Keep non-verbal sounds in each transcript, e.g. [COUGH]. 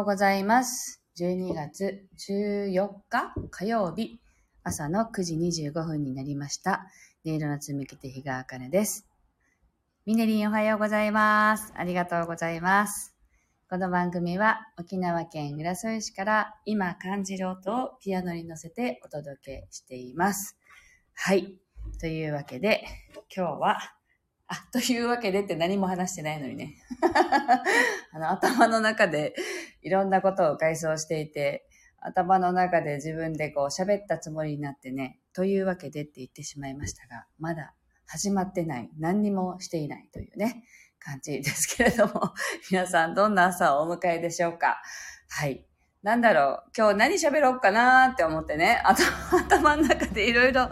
ようございます。12月14日火曜日朝の9時25分になりました。音色の積み木手日川茜です。ミネリンおはようございます。ありがとうございます。この番組は沖縄県浦添市から今感じる音をピアノに乗せてお届けしています。はい。というわけで今日はあ、[LAUGHS] というわけでって何も話してないのにね。[LAUGHS] あの、頭の中でいろんなことを回想していて、頭の中で自分でこう喋ったつもりになってね、というわけでって言ってしまいましたが、まだ始まってない、何にもしていないというね、感じですけれども、[LAUGHS] 皆さんどんな朝をお迎えでしょうかはい。なんだろう、今日何喋ろうかなって思ってね、頭の中でいろいろ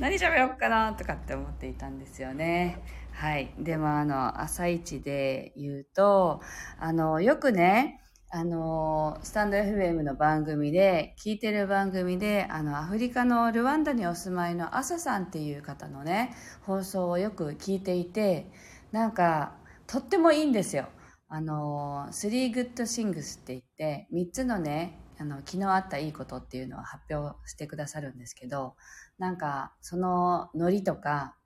何喋ろうかなとかって思っていたんですよね。はい。でも、あの、朝一で言うと、あの、よくね、あの、スタンド FM の番組で、聞いてる番組で、あの、アフリカのルワンダにお住まいの朝さんっていう方のね、放送をよく聞いていて、なんか、とってもいいんですよ。あの、3 good things って言って、3つのね、あの、昨日あったいいことっていうのを発表してくださるんですけど、なんか、そのノリとか、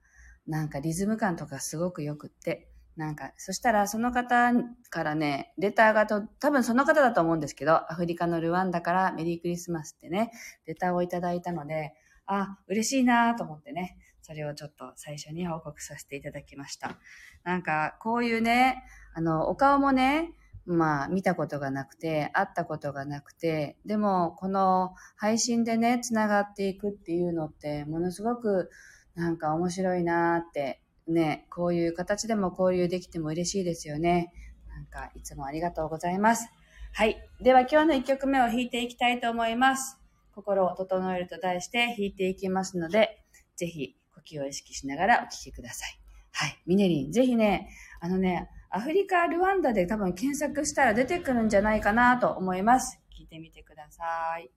なんかリズム感とかすごくよくって、なんか、そしたらその方からね、レターがと、多分その方だと思うんですけど、アフリカのルワンダからメリークリスマスってね、レターをいただいたので、あ、嬉しいなと思ってね、それをちょっと最初に報告させていただきました。なんか、こういうね、あの、お顔もね、まあ、見たことがなくて、会ったことがなくて、でも、この配信でね、つながっていくっていうのって、ものすごく、なんか面白いなーって、ね、こういう形でも交流できても嬉しいですよね。なんか、いつもありがとうございます。はい。では、今日の1曲目を弾いていきたいと思います。心を整えると題して弾いていきますので、ぜひ、呼吸を意識しながらお聴きください。はい。ミネリン、ぜひね、あのね、アフリカ・ルワンダで多分検索したら出てくるんじゃないかなと思います。聞いてみてください。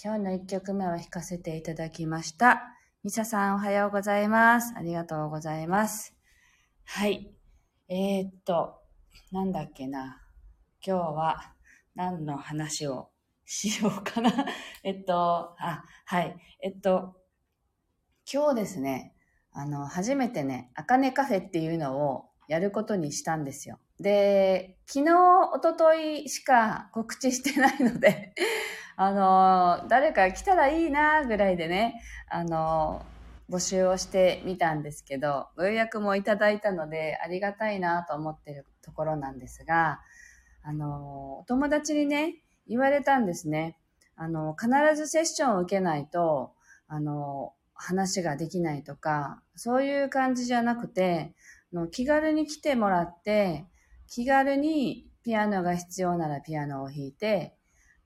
今日の1曲目は弾かせていただきました。ミサさんおはようございます。ありがとうございます。はい。えー、っと、なんだっけな。今日は何の話をしようかな。[LAUGHS] えっと、あ、はい。えっと、今日ですね、あの、初めてね、あかねカフェっていうのをやることにしたんですよ。で、昨日、おとといしか告知してないのであの、誰か来たらいいなぐらいでね、あの、募集をしてみたんですけど、ご予約もいただいたので、ありがたいなと思ってるところなんですが、あの、お友達にね、言われたんですね。あの、必ずセッションを受けないと、あの、話ができないとか、そういう感じじゃなくて、の気軽に来てもらって、気軽にピアノが必要ならピアノを弾いて、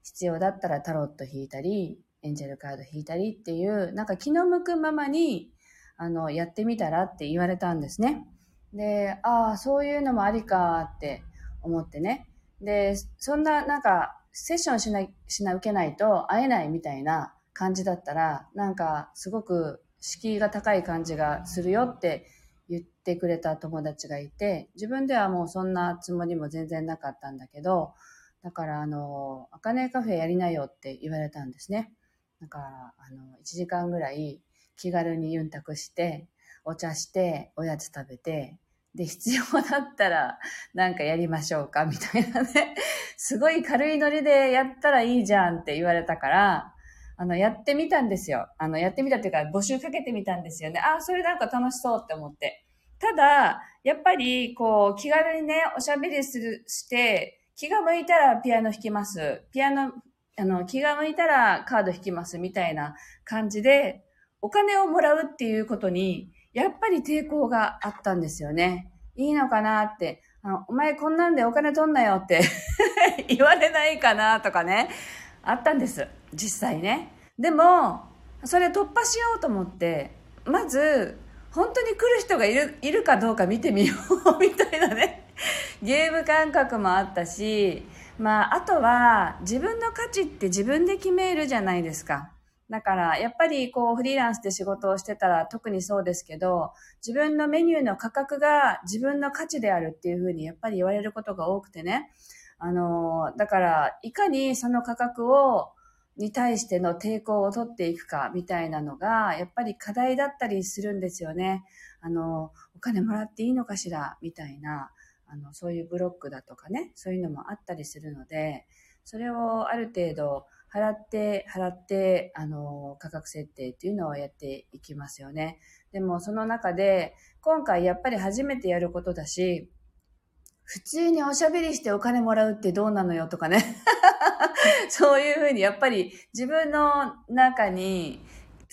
必要だったらタロット引いたり、エンジェルカード引いたりっていう、なんか気の向くままに、あの、やってみたらって言われたんですね。で、ああ、そういうのもありかって思ってね。で、そんな、なんか、セッションしな、しな、受けないと会えないみたいな感じだったら、なんか、すごく敷居が高い感じがするよって言ってくれた友達がいて、自分ではもうそんなつもりも全然なかったんだけど、だから、あの、あかねカフェやりなよって言われたんですね。だから、あの、1時間ぐらい気軽にユンタクして、お茶して、おやつ食べて、で、必要だったら、なんかやりましょうか、みたいなね。すごい軽いノリでやったらいいじゃんって言われたから、あの、やってみたんですよ。あの、やってみたっていうか、募集かけてみたんですよね。あ、それなんか楽しそうって思って。ただ、やっぱり、こう、気軽にね、おしゃべりする、して、気が向いたらピアノ弾きます。ピアノ、あの、気が向いたらカード弾きますみたいな感じで、お金をもらうっていうことに、やっぱり抵抗があったんですよね。いいのかなって、あのお前こんなんでお金取んなよって [LAUGHS] 言われないかなとかね、あったんです。実際ね。でも、それ突破しようと思って、まず、本当に来る人がいる、いるかどうか見てみよう [LAUGHS] みたいなね。[LAUGHS] ゲーム感覚もあったし、まあ、あとは自分の価値って自分で決めるじゃないですか。だから、やっぱりこう、フリーランスで仕事をしてたら特にそうですけど、自分のメニューの価格が自分の価値であるっていうふうにやっぱり言われることが多くてね。あの、だから、いかにその価格を、に対しての抵抗を取っていくかみたいなのが、やっぱり課題だったりするんですよね。あの、お金もらっていいのかしらみたいな。あの、そういうブロックだとかね、そういうのもあったりするので、それをある程度払って、払って、あの、価格設定っていうのをやっていきますよね。でもその中で、今回やっぱり初めてやることだし、普通におしゃべりしてお金もらうってどうなのよとかね。[LAUGHS] そういうふうにやっぱり自分の中に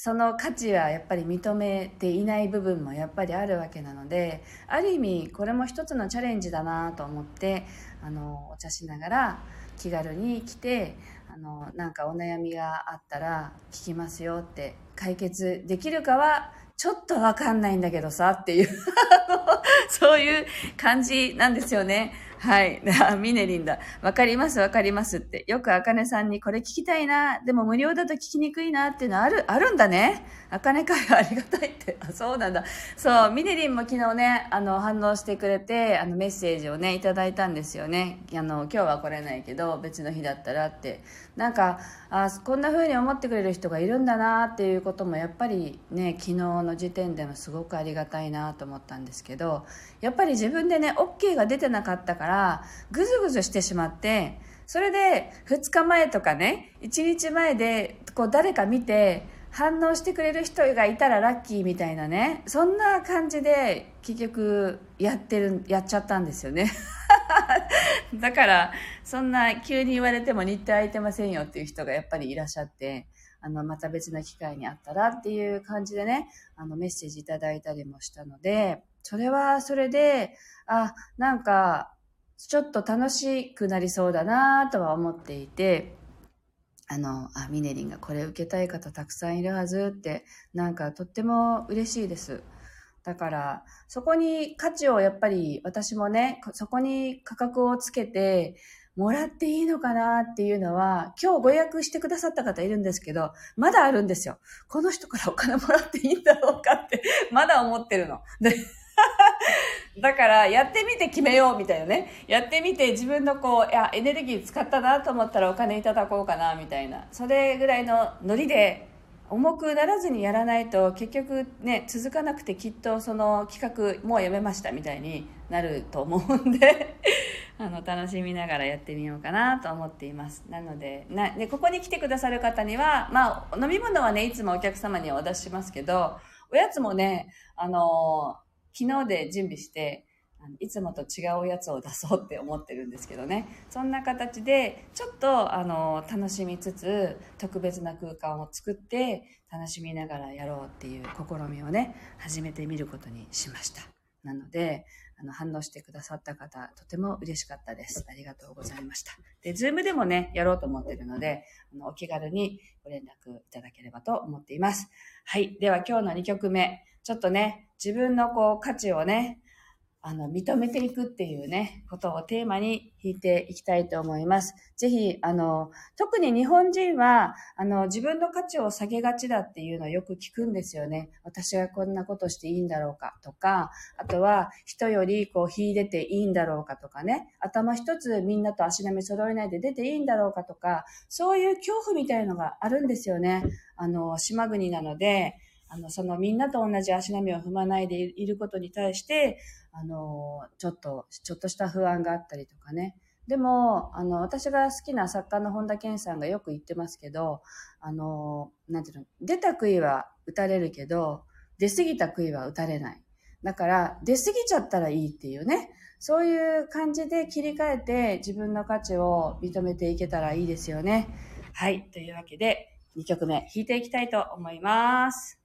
その価値はやっぱり認めていない部分もやっぱりあるわけなのである意味これも一つのチャレンジだなと思ってあのお茶しながら気軽に来てあのなんかお悩みがあったら聞きますよって解決できるかはちょっとわかんないんだけどさっていうそういう感じなんですよね。はい。[LAUGHS] ミネリンだ。わかりますわかりますって。よくあかねさんにこれ聞きたいな。でも無料だと聞きにくいなっていうのある、あるんだね。あかね会ありがたいって。あ、[LAUGHS] そうなんだ。そう、ミネリンも昨日ね、あの、反応してくれて、あの、メッセージをね、いただいたんですよね。あの、今日は来れないけど、別の日だったらって。なんか、あ、こんな風に思ってくれる人がいるんだなっていうことも、やっぱりね、昨日の時点でもすごくありがたいなと思ったんですけど、やっぱり自分でね、OK が出てなかったから、からぐずぐずしてしまって、それで2日前とかね、1日前でこう誰か見て反応してくれる人がいたらラッキーみたいなね、そんな感じで結局やってる、やっちゃったんですよね。[LAUGHS] だから、そんな急に言われても日程空いてませんよっていう人がやっぱりいらっしゃって、あの、また別の機会にあったらっていう感じでね、あの、メッセージいただいたりもしたので、それはそれで、あ、なんか、ちょっと楽しくなりそうだなとは思っていて、あの、あ、ミネリンがこれ受けたい方たくさんいるはずって、なんかとっても嬉しいです。だから、そこに価値をやっぱり私もね、そこに価格をつけて、もらっていいのかなっていうのは、今日ご予約してくださった方いるんですけど、まだあるんですよ。この人からお金もらっていいんだろうかって、まだ思ってるの。だから、やってみて決めようみたいなね。やってみて自分のこう、いや、エネルギー使ったなと思ったらお金いただこうかな、みたいな。それぐらいのノリで、重くならずにやらないと結局ね続かなくてきっとその企画もうやめましたみたいになると思うんで [LAUGHS] あの楽しみながらやってみようかなと思っていますなのでなでここに来てくださる方にはまあ飲み物はねいつもお客様にはお出ししますけどおやつもねあの昨日で準備していつもと違うやつを出そうって思ってるんですけどね。そんな形でちょっとあの楽しみつつ特別な空間を作って楽しみながらやろうっていう試みをね始めてみることにしました。なのであの反応してくださった方とても嬉しかったです。ありがとうございました。で Zoom でもねやろうと思ってるのであのお気軽にご連絡いただければと思っています。はい。では今日の2曲目。ちょっとね自分のこう価値をねあの、認めていくっていうね、ことをテーマに弾いていきたいと思います。ぜひ、あの、特に日本人は、あの、自分の価値を下げがちだっていうのをよく聞くんですよね。私はこんなことしていいんだろうかとか、あとは、人よりこう、秀でていいんだろうかとかね、頭一つみんなと足並み揃えないで出ていいんだろうかとか、そういう恐怖みたいのがあるんですよね。あの、島国なので、あの、そのみんなと同じ足並みを踏まないでいることに対して、あの、ちょっと、ちょっとした不安があったりとかね。でも、あの、私が好きな作家の本田健さんがよく言ってますけど、あの、なんていうの、出た杭は打たれるけど、出過ぎた杭は打たれない。だから、出過ぎちゃったらいいっていうね。そういう感じで切り替えて自分の価値を認めていけたらいいですよね。はい。というわけで、2曲目弾いていきたいと思います。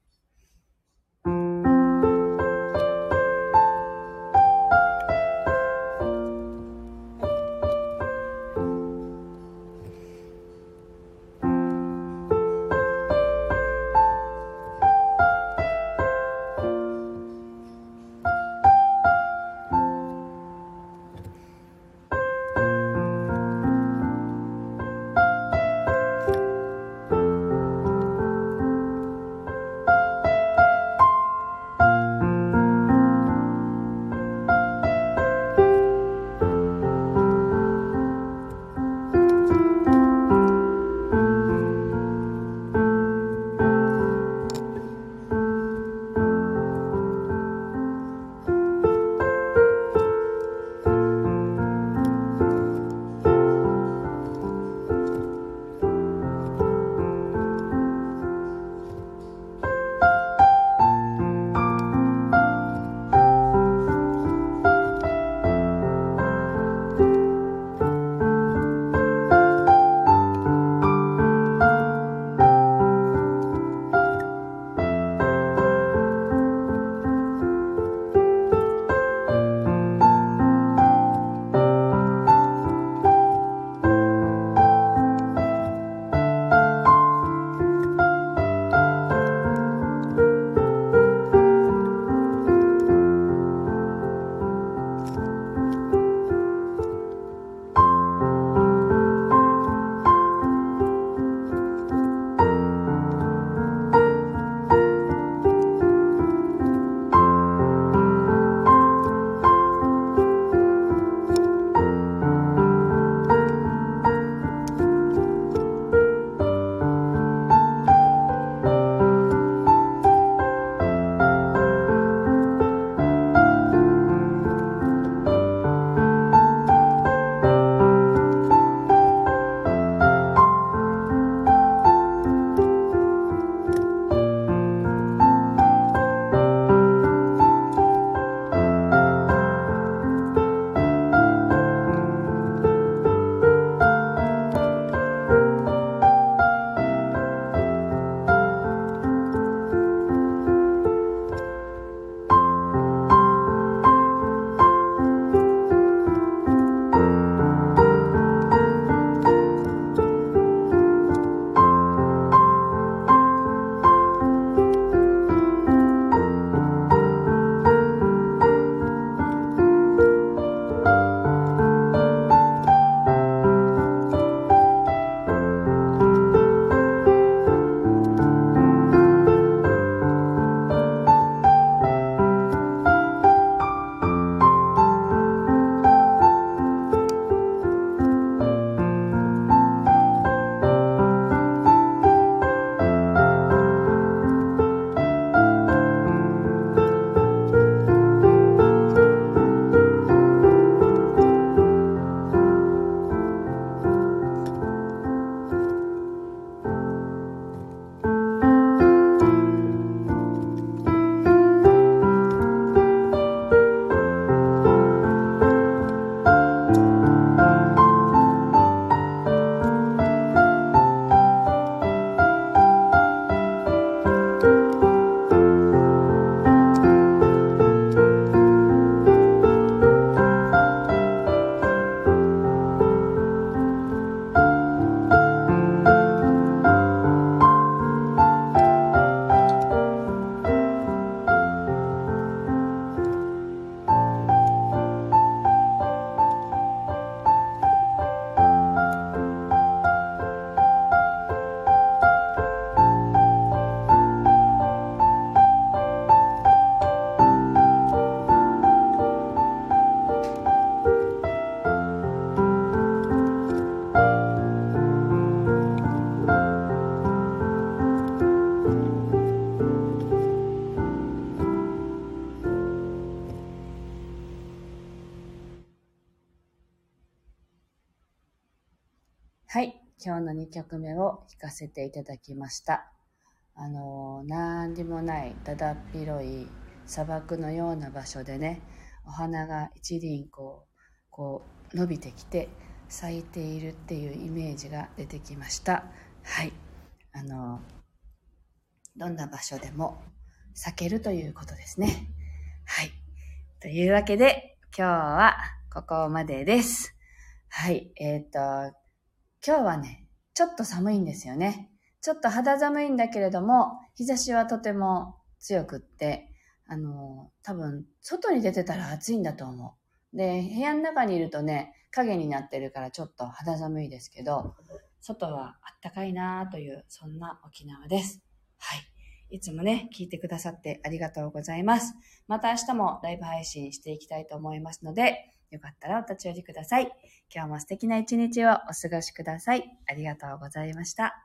今日の2曲目を弾かせていただきました。あの、なんでもないだだっ広い砂漠のような場所でね、お花が一輪こう、こう伸びてきて咲いているっていうイメージが出てきました。はい。あの、どんな場所でも咲けるということですね。はい。というわけで、今日はここまでです。はい。えっ、ー、と、今日はね、ちょっと寒いんですよね。ちょっと肌寒いんだけれども、日差しはとても強くって、あの、多分、外に出てたら暑いんだと思う。で、部屋の中にいるとね、影になってるからちょっと肌寒いですけど、外はあったかいなという、そんな沖縄です。はい。いつもね、聞いてくださってありがとうございます。また明日もライブ配信していきたいと思いますので、よかったらお立ち寄りください。今日も素敵な一日をお過ごしください。ありがとうございました。